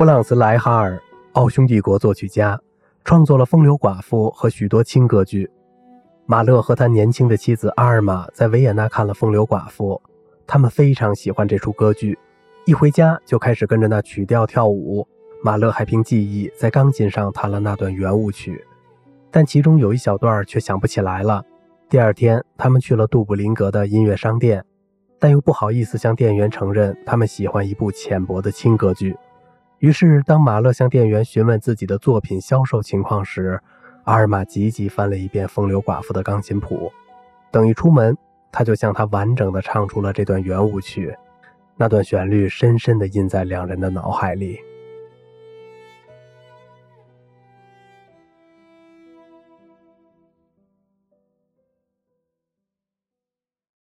弗朗茨·莱哈尔，奥匈帝国作曲家，创作了《风流寡妇》和许多轻歌剧。马勒和他年轻的妻子阿尔玛在维也纳看了《风流寡妇》，他们非常喜欢这出歌剧，一回家就开始跟着那曲调跳舞。马勒还凭记忆在钢琴上弹了那段圆舞曲，但其中有一小段却想不起来了。第二天，他们去了杜布林格的音乐商店，但又不好意思向店员承认他们喜欢一部浅薄的轻歌剧。于是，当马勒向店员询问自己的作品销售情况时，阿尔玛急急翻了一遍《风流寡妇》的钢琴谱。等一出门，他就向她完整的唱出了这段圆舞曲，那段旋律深深的印在两人的脑海里。